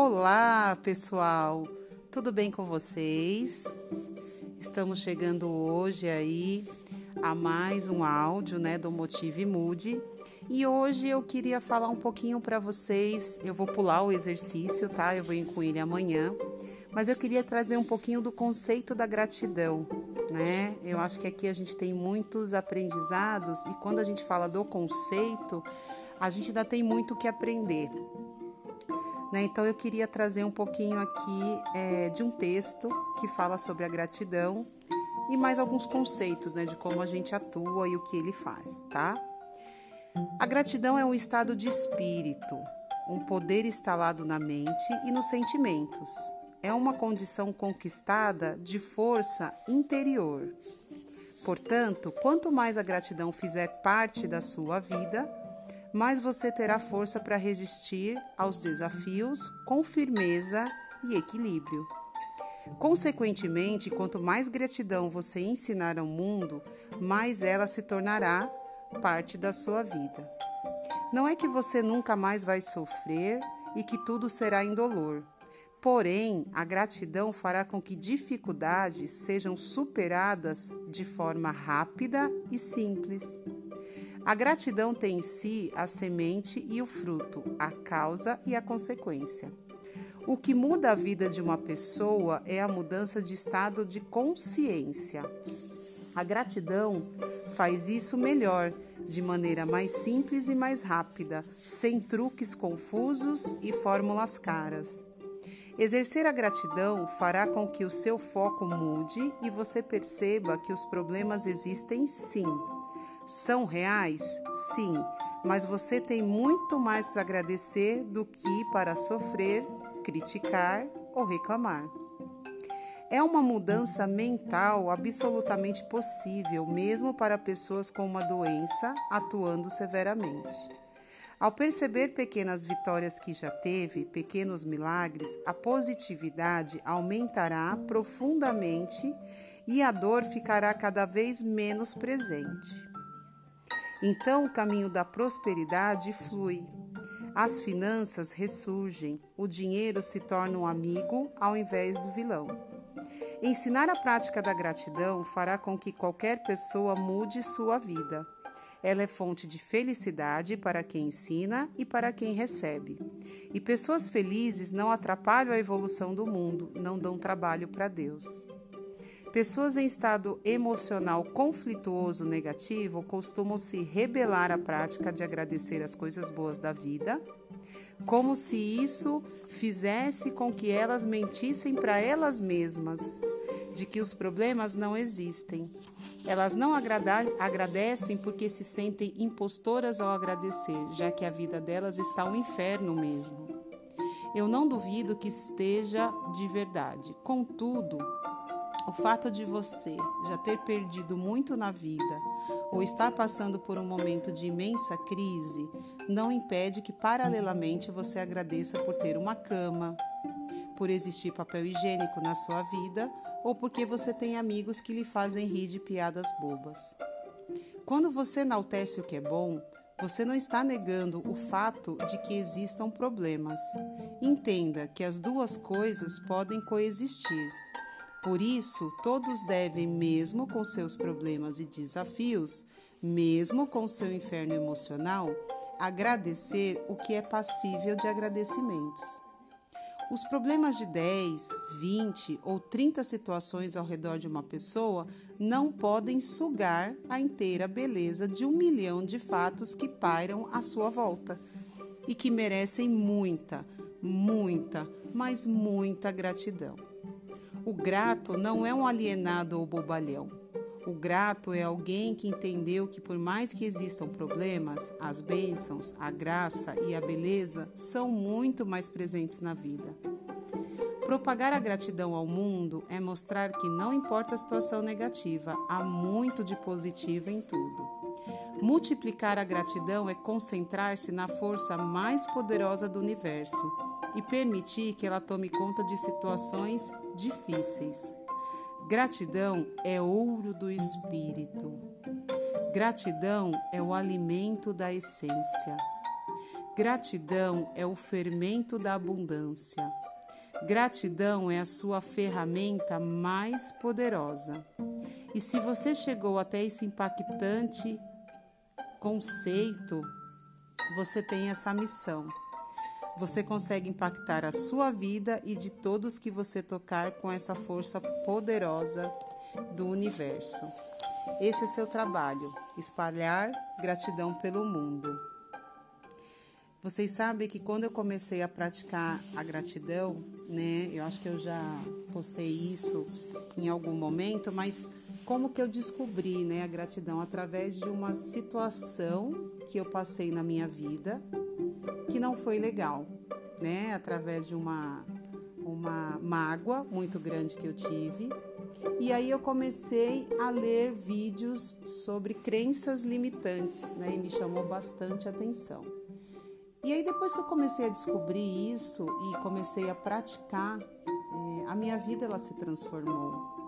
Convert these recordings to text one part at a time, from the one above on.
Olá, pessoal. Tudo bem com vocês? Estamos chegando hoje aí a mais um áudio, né, do Motive Mude. E hoje eu queria falar um pouquinho para vocês. Eu vou pular o exercício, tá? Eu vou incluir ele amanhã. Mas eu queria trazer um pouquinho do conceito da gratidão, né? Eu acho que aqui a gente tem muitos aprendizados e quando a gente fala do conceito, a gente ainda tem muito que aprender. Né? Então eu queria trazer um pouquinho aqui é, de um texto que fala sobre a gratidão e mais alguns conceitos né, de como a gente atua e o que ele faz, tá? A gratidão é um estado de espírito, um poder instalado na mente e nos sentimentos. É uma condição conquistada de força interior. Portanto, quanto mais a gratidão fizer parte da sua vida, mais você terá força para resistir aos desafios com firmeza e equilíbrio. Consequentemente, quanto mais gratidão você ensinar ao mundo, mais ela se tornará parte da sua vida. Não é que você nunca mais vai sofrer e que tudo será indolor. Porém, a gratidão fará com que dificuldades sejam superadas de forma rápida e simples. A gratidão tem em si a semente e o fruto, a causa e a consequência. O que muda a vida de uma pessoa é a mudança de estado de consciência. A gratidão faz isso melhor, de maneira mais simples e mais rápida, sem truques confusos e fórmulas caras. Exercer a gratidão fará com que o seu foco mude e você perceba que os problemas existem sim são reais? Sim, mas você tem muito mais para agradecer do que para sofrer, criticar ou reclamar. É uma mudança mental absolutamente possível, mesmo para pessoas com uma doença atuando severamente. Ao perceber pequenas vitórias que já teve, pequenos milagres, a positividade aumentará profundamente e a dor ficará cada vez menos presente. Então o caminho da prosperidade flui. As finanças ressurgem, o dinheiro se torna um amigo ao invés do vilão. Ensinar a prática da gratidão fará com que qualquer pessoa mude sua vida. Ela é fonte de felicidade para quem ensina e para quem recebe. E pessoas felizes não atrapalham a evolução do mundo, não dão trabalho para Deus. Pessoas em estado emocional conflituoso negativo costumam se rebelar à prática de agradecer as coisas boas da vida, como se isso fizesse com que elas mentissem para elas mesmas de que os problemas não existem. Elas não agradecem porque se sentem impostoras ao agradecer, já que a vida delas está um inferno mesmo. Eu não duvido que esteja de verdade. Contudo, o fato de você já ter perdido muito na vida ou estar passando por um momento de imensa crise não impede que, paralelamente, você agradeça por ter uma cama, por existir papel higiênico na sua vida ou porque você tem amigos que lhe fazem rir de piadas bobas. Quando você enaltece o que é bom, você não está negando o fato de que existam problemas. Entenda que as duas coisas podem coexistir. Por isso, todos devem, mesmo com seus problemas e desafios, mesmo com seu inferno emocional, agradecer o que é passível de agradecimentos. Os problemas de 10, 20 ou 30 situações ao redor de uma pessoa não podem sugar a inteira beleza de um milhão de fatos que pairam à sua volta e que merecem muita, muita, mas muita gratidão. O grato não é um alienado ou bobalhão. O grato é alguém que entendeu que, por mais que existam problemas, as bênçãos, a graça e a beleza são muito mais presentes na vida. Propagar a gratidão ao mundo é mostrar que, não importa a situação negativa, há muito de positivo em tudo. Multiplicar a gratidão é concentrar-se na força mais poderosa do universo e permitir que ela tome conta de situações difíceis. Gratidão é ouro do espírito. Gratidão é o alimento da essência. Gratidão é o fermento da abundância. Gratidão é a sua ferramenta mais poderosa. E se você chegou até esse impactante conceito, você tem essa missão. Você consegue impactar a sua vida e de todos que você tocar com essa força poderosa do universo. Esse é seu trabalho, espalhar gratidão pelo mundo. Vocês sabem que quando eu comecei a praticar a gratidão, né? Eu acho que eu já postei isso em algum momento, mas como que eu descobri, né, a gratidão através de uma situação que eu passei na minha vida que não foi legal, né? Através de uma uma mágoa muito grande que eu tive. E aí eu comecei a ler vídeos sobre crenças limitantes, né? E me chamou bastante atenção. E aí depois que eu comecei a descobrir isso e comecei a praticar, é, a minha vida ela se transformou.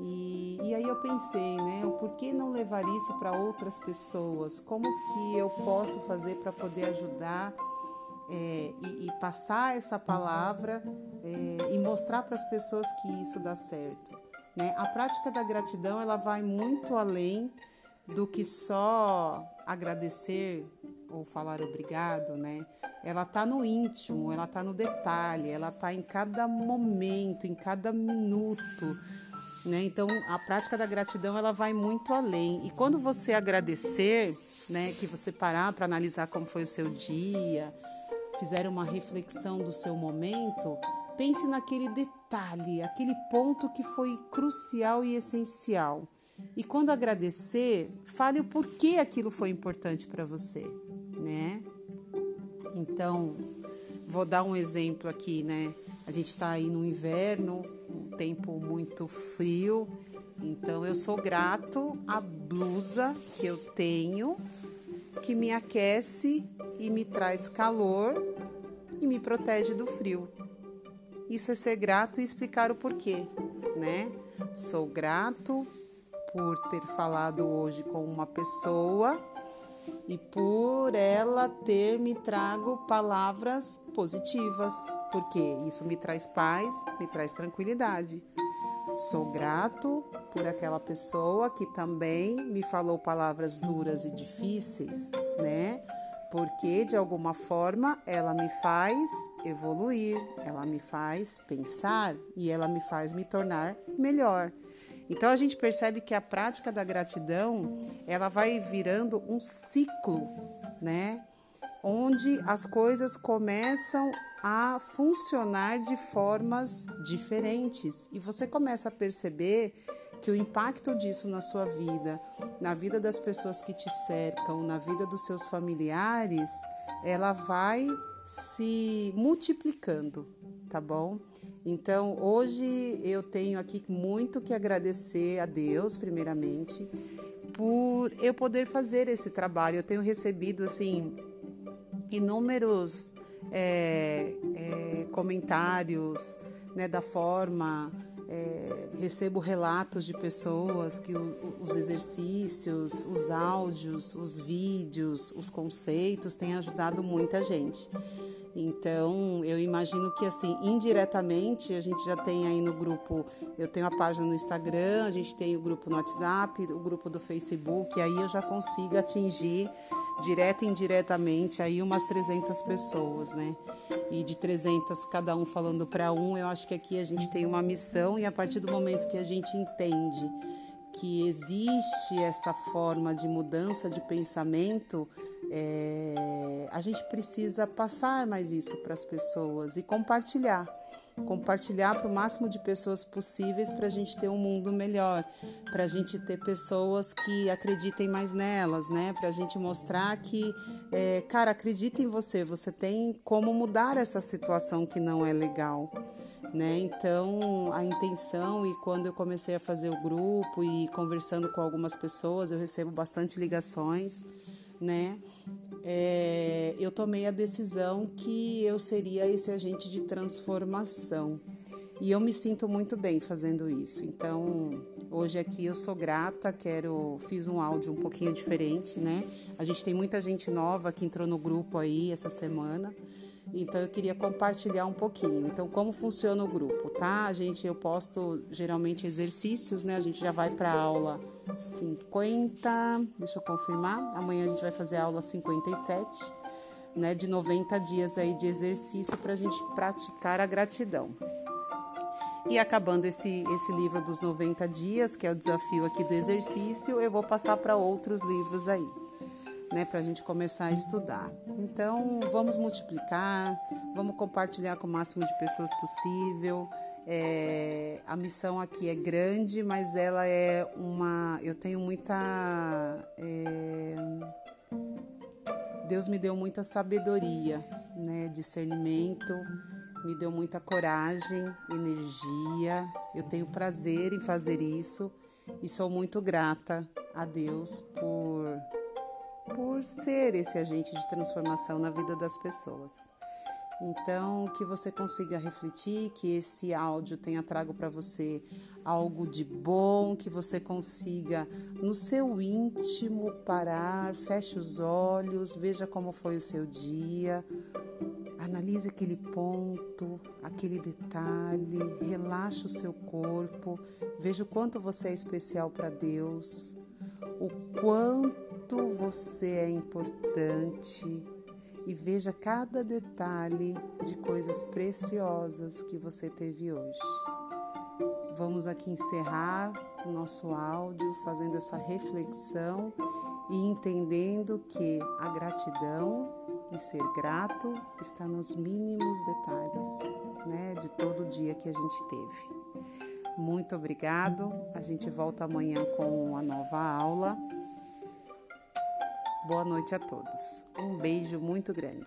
E, e, aí eu pensei, né, o porquê não levar isso para outras pessoas? Como que eu posso fazer para poder ajudar é, e, e, passar essa palavra é, e mostrar para as pessoas que isso dá certo? Né? A prática da gratidão ela vai muito além do que só agradecer ou falar obrigado, né? Ela tá no íntimo, ela tá no detalhe, ela tá em cada momento, em cada minuto, né? Então, a prática da gratidão ela vai muito além. E quando você agradecer, né, que você parar para analisar como foi o seu dia, fizer uma reflexão do seu momento, pense naquele detalhe, aquele ponto que foi crucial e essencial. E quando agradecer, fale o porquê aquilo foi importante para você, né? Então, vou dar um exemplo aqui, né? A gente está aí no inverno, tempo muito frio, então eu sou grato à blusa que eu tenho, que me aquece e me traz calor e me protege do frio. Isso é ser grato e explicar o porquê, né? Sou grato por ter falado hoje com uma pessoa e por ela ter me trago palavras positivas, porque isso me traz paz, me traz tranquilidade. Sou grato por aquela pessoa que também me falou palavras duras e difíceis, né? Porque de alguma forma ela me faz evoluir, ela me faz pensar e ela me faz me tornar melhor. Então a gente percebe que a prática da gratidão, ela vai virando um ciclo, né? Onde as coisas começam a funcionar de formas diferentes e você começa a perceber que o impacto disso na sua vida, na vida das pessoas que te cercam, na vida dos seus familiares, ela vai se multiplicando, tá bom? Então, hoje eu tenho aqui muito que agradecer a Deus, primeiramente, por eu poder fazer esse trabalho. Eu tenho recebido, assim, inúmeros é, é, comentários né, da forma. É, recebo relatos de pessoas que o, os exercícios, os áudios, os vídeos, os conceitos têm ajudado muita gente. Então, eu imagino que assim, indiretamente, a gente já tem aí no grupo, eu tenho a página no Instagram, a gente tem o grupo no WhatsApp, o grupo do Facebook, aí eu já consigo atingir direto e indiretamente aí umas 300 pessoas, né? E de 300 cada um falando para um, eu acho que aqui a gente tem uma missão e a partir do momento que a gente entende que existe essa forma de mudança de pensamento, é, a gente precisa passar mais isso para as pessoas e compartilhar. Compartilhar para o máximo de pessoas possíveis para a gente ter um mundo melhor, para a gente ter pessoas que acreditem mais nelas, né? Para a gente mostrar que, é, cara, acredita em você, você tem como mudar essa situação que não é legal. Né? Então, a intenção e quando eu comecei a fazer o grupo e conversando com algumas pessoas, eu recebo bastante ligações né? É, eu tomei a decisão que eu seria esse agente de transformação. E eu me sinto muito bem fazendo isso. Então, hoje aqui eu sou grata, quero fiz um áudio um pouquinho diferente, né? A gente tem muita gente nova que entrou no grupo aí essa semana. Então eu queria compartilhar um pouquinho. Então como funciona o grupo, tá? A gente eu posto geralmente exercícios, né? A gente já vai para aula 50, deixa eu confirmar. Amanhã a gente vai fazer a aula 57, né, de 90 dias aí de exercício para a gente praticar a gratidão. E acabando esse, esse livro dos 90 dias, que é o desafio aqui do exercício, eu vou passar para outros livros aí, né, para a gente começar a estudar. Então, vamos multiplicar, vamos compartilhar com o máximo de pessoas possível. É, a missão aqui é grande, mas ela é uma. Eu tenho muita. É, Deus me deu muita sabedoria, né, discernimento me deu muita coragem, energia. Eu tenho prazer em fazer isso e sou muito grata a Deus por ser esse agente de transformação na vida das pessoas. Então, que você consiga refletir, que esse áudio tenha trago para você algo de bom, que você consiga no seu íntimo parar, feche os olhos, veja como foi o seu dia, Analise aquele ponto, aquele detalhe, relaxe o seu corpo, veja o quanto você é especial para Deus, o quanto você é importante e veja cada detalhe de coisas preciosas que você teve hoje. Vamos aqui encerrar o nosso áudio fazendo essa reflexão e entendendo que a gratidão e ser grato está nos mínimos detalhes, né, de todo o dia que a gente teve. Muito obrigado. A gente volta amanhã com uma nova aula. Boa noite a todos. Um beijo muito grande.